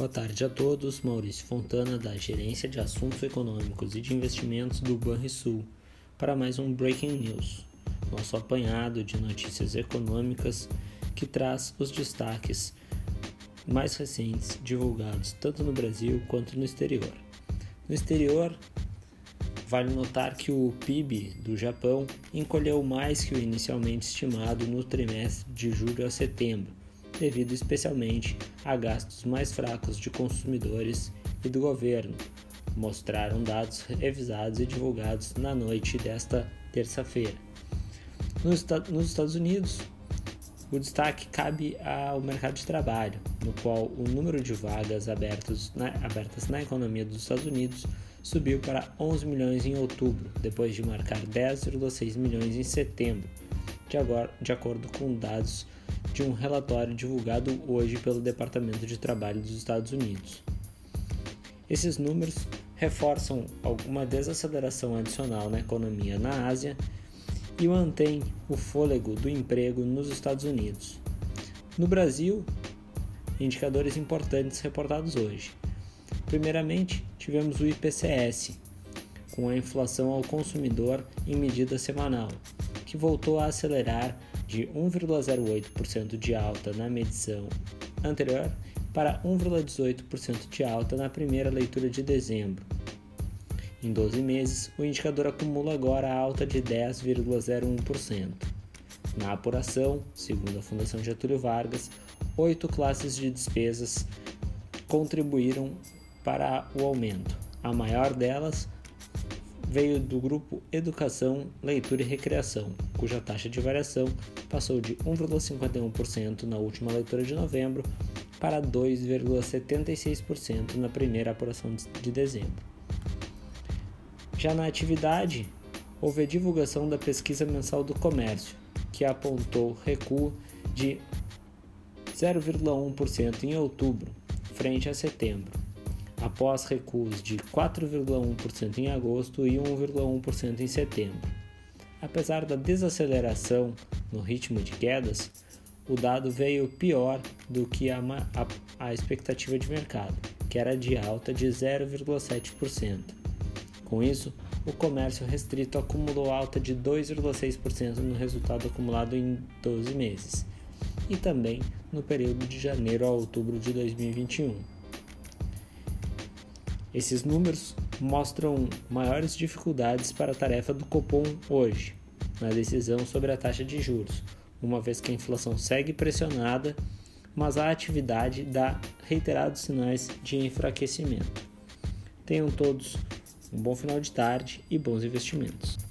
Boa tarde a todos. Maurício Fontana, da Gerência de Assuntos Econômicos e de Investimentos do Banrisul, para mais um Breaking News, nosso apanhado de notícias econômicas que traz os destaques mais recentes divulgados tanto no Brasil quanto no exterior. No exterior, vale notar que o PIB do Japão encolheu mais que o inicialmente estimado no trimestre de julho a setembro devido especialmente a gastos mais fracos de consumidores e do governo, mostraram dados revisados e divulgados na noite desta terça-feira. Nos, Estados Unidos, o destaque cabe ao mercado de trabalho, no qual o número de vagas abertas na, abertas na economia dos Estados Unidos subiu para 11 milhões em outubro, depois de marcar 10,6 milhões em setembro, de, agora, de acordo com dados de um relatório divulgado hoje pelo Departamento de Trabalho dos Estados Unidos. Esses números reforçam alguma desaceleração adicional na economia na Ásia e mantém o fôlego do emprego nos Estados Unidos. No Brasil, indicadores importantes reportados hoje. Primeiramente, tivemos o IPCS, com a inflação ao consumidor em medida semanal, que voltou a acelerar de 1,08% de alta na medição anterior para 1,18% de alta na primeira leitura de dezembro. Em 12 meses, o indicador acumula agora a alta de 10,01%. Na apuração, segundo a Fundação Getúlio Vargas, oito classes de despesas contribuíram para o aumento. A maior delas, veio do grupo Educação, Leitura e Recreação, cuja taxa de variação passou de 1,51% na última leitura de novembro para 2,76% na primeira apuração de dezembro. Já na atividade, houve a divulgação da pesquisa mensal do comércio, que apontou recuo de 0,1% em outubro, frente a setembro após recuos de 4,1% em agosto e 1,1% em setembro. Apesar da desaceleração no ritmo de quedas, o dado veio pior do que a, a, a expectativa de mercado, que era de alta de 0,7%. Com isso, o comércio restrito acumulou alta de 2,6% no resultado acumulado em 12 meses, e também no período de janeiro a outubro de 2021. Esses números mostram maiores dificuldades para a tarefa do Copom hoje, na decisão sobre a taxa de juros, uma vez que a inflação segue pressionada, mas a atividade dá reiterados sinais de enfraquecimento. Tenham todos um bom final de tarde e bons investimentos.